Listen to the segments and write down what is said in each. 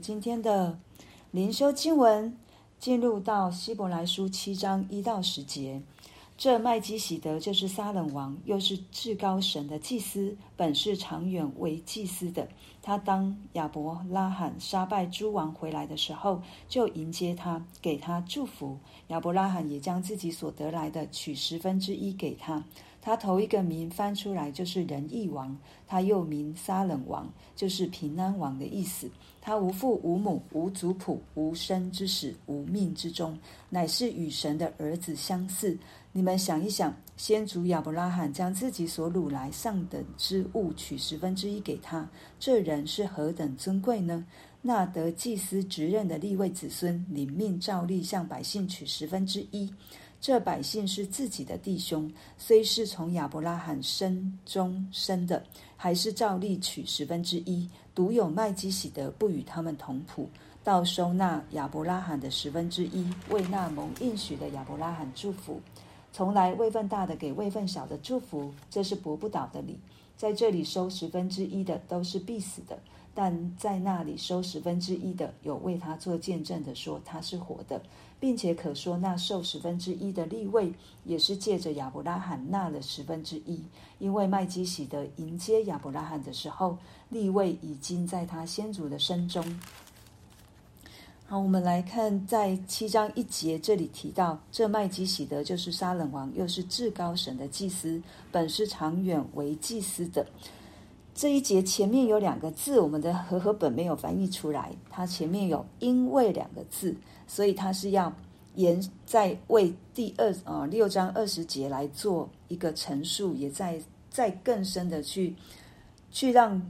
今天的灵修经文进入到希伯来书七章一到十节。这麦基洗德就是撒冷王，又是至高神的祭司，本是长远为祭司的。他当亚伯拉罕杀败诸王回来的时候，就迎接他，给他祝福。亚伯拉罕也将自己所得来的取十分之一给他。他头一个名翻出来就是仁义王，他又名撒冷王，就是平安王的意思。他无父无母无族谱无生之始无命之终，乃是与神的儿子相似。你们想一想，先祖亚伯拉罕将自己所掳来上等之物取十分之一给他，这人是何等尊贵呢？那得祭司职任的立位子孙领命照例向百姓取十分之一，这百姓是自己的弟兄，虽是从亚伯拉罕生中生的，还是照例取十分之一。独有麦基喜德不与他们同谱，到收纳亚伯拉罕的十分之一，为那蒙应许的亚伯拉罕祝福。从来位份大的给位份小的祝福，这是驳不倒的理。在这里收十分之一的都是必死的，但在那里收十分之一的有为他做见证的说他是活的，并且可说那受十分之一的立位也是借着亚伯拉罕纳了十分之一，因为麦基喜德迎接亚伯拉罕的时候，立位已经在他先祖的身中。好，我们来看在七章一节这里提到，这麦基洗德就是沙冷王，又是至高神的祭司，本是长远为祭司的。这一节前面有两个字，我们的和合本没有翻译出来，它前面有因为两个字，所以它是要延在为第二啊六章二十节来做一个陈述，也在再更深的去去让。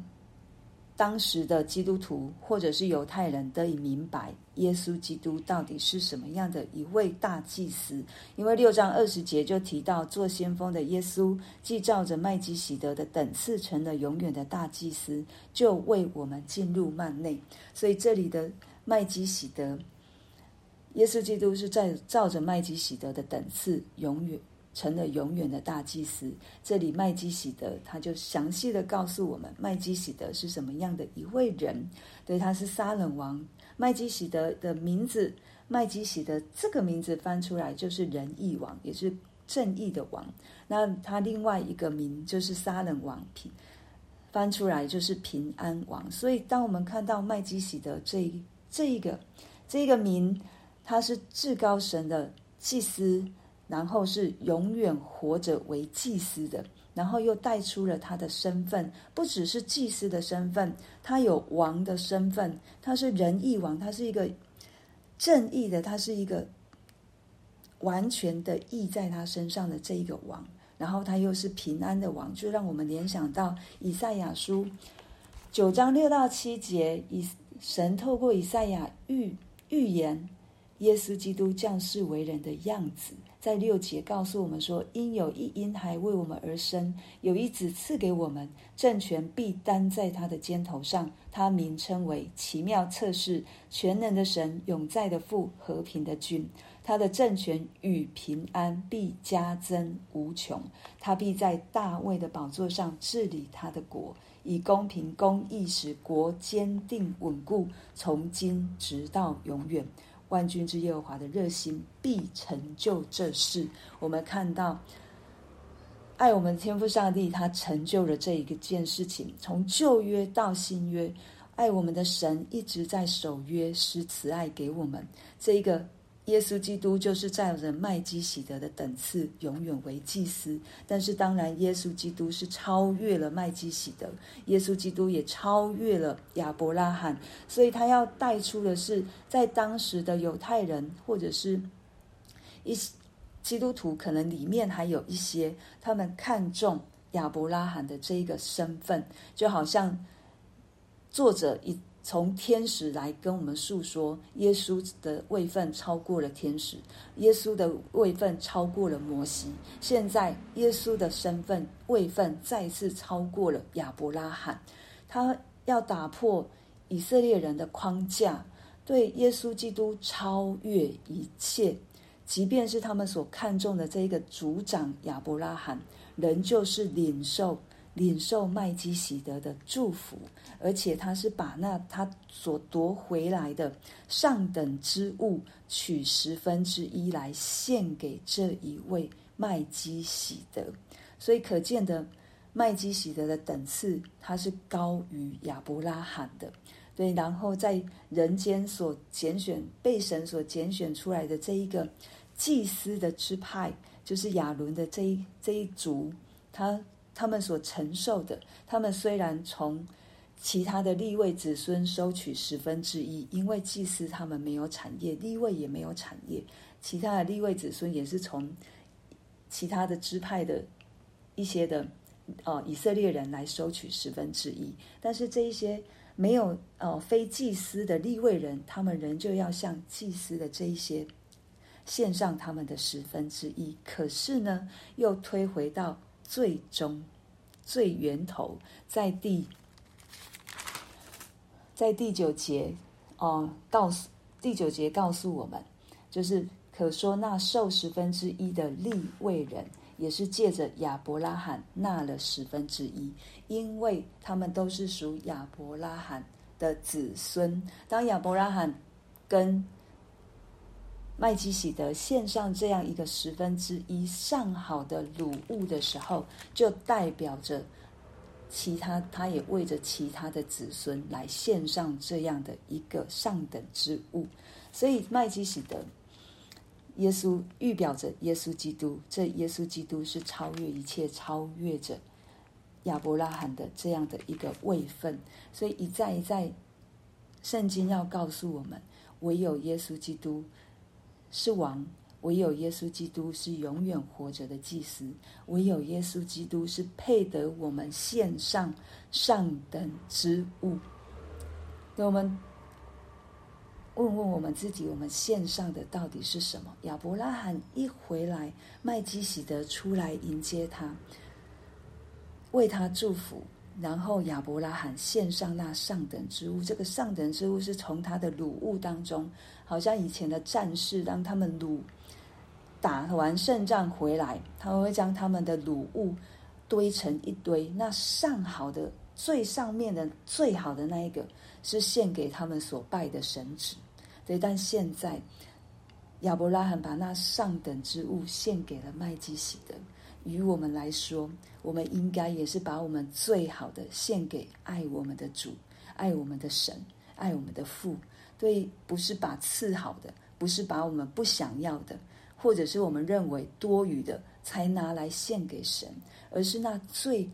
当时的基督徒或者是犹太人得以明白耶稣基督到底是什么样的一位大祭司，因为六章二十节就提到做先锋的耶稣，既照着麦基洗德的等次成了永远的大祭司，就为我们进入幔内。所以这里的麦基洗德，耶稣基督是在照着麦基洗德的等次永远。成了永远的大祭司。这里麦基洗德，他就详细的告诉我们，麦基洗德是什么样的一位人。对，他是撒冷王。麦基洗德的名字，麦基洗德这个名字翻出来就是仁义王，也是正义的王。那他另外一个名就是撒冷王，平翻出来就是平安王。所以，当我们看到麦基洗德这这一个这一个名，他是至高神的祭司。然后是永远活着为祭司的，然后又带出了他的身份，不只是祭司的身份，他有王的身份，他是仁义王，他是一个正义的，他是一个完全的义在他身上的这一个王，然后他又是平安的王，就让我们联想到以赛亚书九章六到七节，以神透过以赛亚预预言耶稣基督降世为人的样子。在六节告诉我们说，因有一婴孩为我们而生，有一子赐给我们，政权必担在他的肩头上。他名称为奇妙测试、全能的神、永在的父、和平的君。他的政权与平安必加增无穷。他必在大卫的宝座上治理他的国，以公平公义使国坚定稳固，从今直到永远。冠军之耶和华的热心必成就这事。我们看到，爱我们天赋上帝，他成就了这一个件事情。从旧约到新约，爱我们的神一直在守约，施慈爱给我们。这一个。耶稣基督就是照着麦基洗德的等次，永远为祭司。但是，当然，耶稣基督是超越了麦基洗德，耶稣基督也超越了亚伯拉罕。所以他要带出的是，在当时的犹太人或者是一基督徒，可能里面还有一些他们看重亚伯拉罕的这一个身份，就好像作者一。从天使来跟我们诉说，耶稣的位分超过了天使，耶稣的位分超过了摩西。现在，耶稣的身份位分再次超过了亚伯拉罕。他要打破以色列人的框架，对耶稣基督超越一切。即便是他们所看重的这一个族长亚伯拉罕，仍旧是领受领受麦基洗德的祝福，而且他是把那他所夺回来的上等之物取十分之一来献给这一位麦基洗德，所以可见的麦基洗德的等次，他是高于亚伯拉罕的。对，然后在人间所拣选、被神所拣选出来的这一个祭司的支派，就是亚伦的这一这一族，他。他们所承受的，他们虽然从其他的立位子孙收取十分之一，因为祭司他们没有产业，立位也没有产业，其他的立位子孙也是从其他的支派的一些的哦以色列人来收取十分之一，但是这一些没有哦非祭司的立位人，他们仍旧要向祭司的这一些献上他们的十分之一，可是呢，又推回到。最终，最源头，在第，在第九节哦，告诉第九节告诉我们，就是可说那受十分之一的利未人，也是借着亚伯拉罕纳了十分之一，因为他们都是属亚伯拉罕的子孙。当亚伯拉罕跟麦基洗德献上这样一个十分之一上好的掳物的时候，就代表着其他，他也为着其他的子孙来献上这样的一个上等之物。所以麦基洗德，耶稣预表着耶稣基督，这耶稣基督是超越一切，超越着亚伯拉罕的这样的一个位分。所以一再一再，圣经要告诉我们，唯有耶稣基督。是王，唯有耶稣基督是永远活着的祭司，唯有耶稣基督是配得我们献上上等之物。那我们问问我们自己，我们献上的到底是什么？亚伯拉罕一回来，麦基洗德出来迎接他，为他祝福。然后亚伯拉罕献上那上等之物，这个上等之物是从他的掳物当中，好像以前的战士，当他们掳打完胜仗回来，他们会将他们的掳物堆成一堆，那上好的最上面的最好的那一个，是献给他们所拜的神祇。对，但现在亚伯拉罕把那上等之物献给了麦基洗德。于我们来说，我们应该也是把我们最好的献给爱我们的主、爱我们的神、爱我们的父。对，不是把次好的，不是把我们不想要的，或者是我们认为多余的，才拿来献给神，而是那最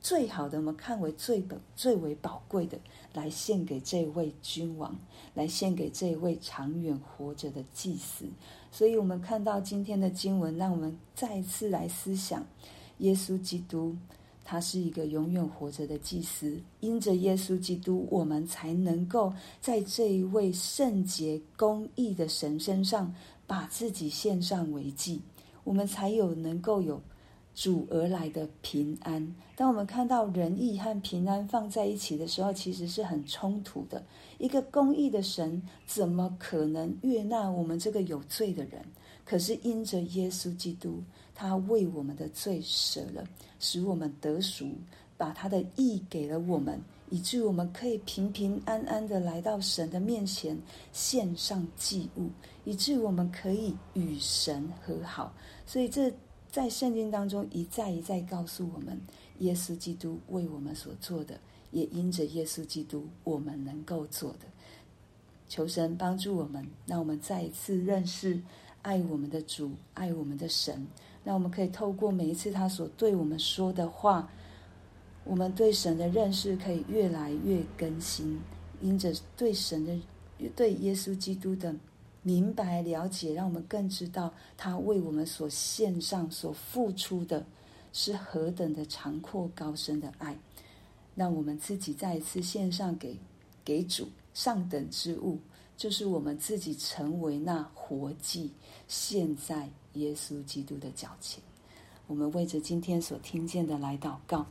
最好的，我们看为最本、最为宝贵的，来献给这位君王，来献给这位长远活着的祭司。所以，我们看到今天的经文，让我们再次来思想：耶稣基督，他是一个永远活着的祭司。因着耶稣基督，我们才能够在这一位圣洁公义的神身上，把自己献上为祭，我们才有能够有主而来的平安。当我们看到仁义和平安放在一起的时候，其实是很冲突的。一个公义的神，怎么可能悦纳我们这个有罪的人？可是因着耶稣基督，他为我们的罪舍了，使我们得赎，把他的义给了我们，以至于我们可以平平安安的来到神的面前，献上祭物，以至于我们可以与神和好。所以这。在圣经当中一再一再告诉我们，耶稣基督为我们所做的，也因着耶稣基督我们能够做的。求神帮助我们，让我们再一次认识爱我们的主，爱我们的神。让我们可以透过每一次他所对我们说的话，我们对神的认识可以越来越更新，因着对神的、对耶稣基督的。明白了解，让我们更知道他为我们所献上、所付出的是何等的长阔高深的爱。让我们自己再一次献上给给主上等之物，就是我们自己成为那活祭，献在耶稣基督的脚前。我们为着今天所听见的来祷告。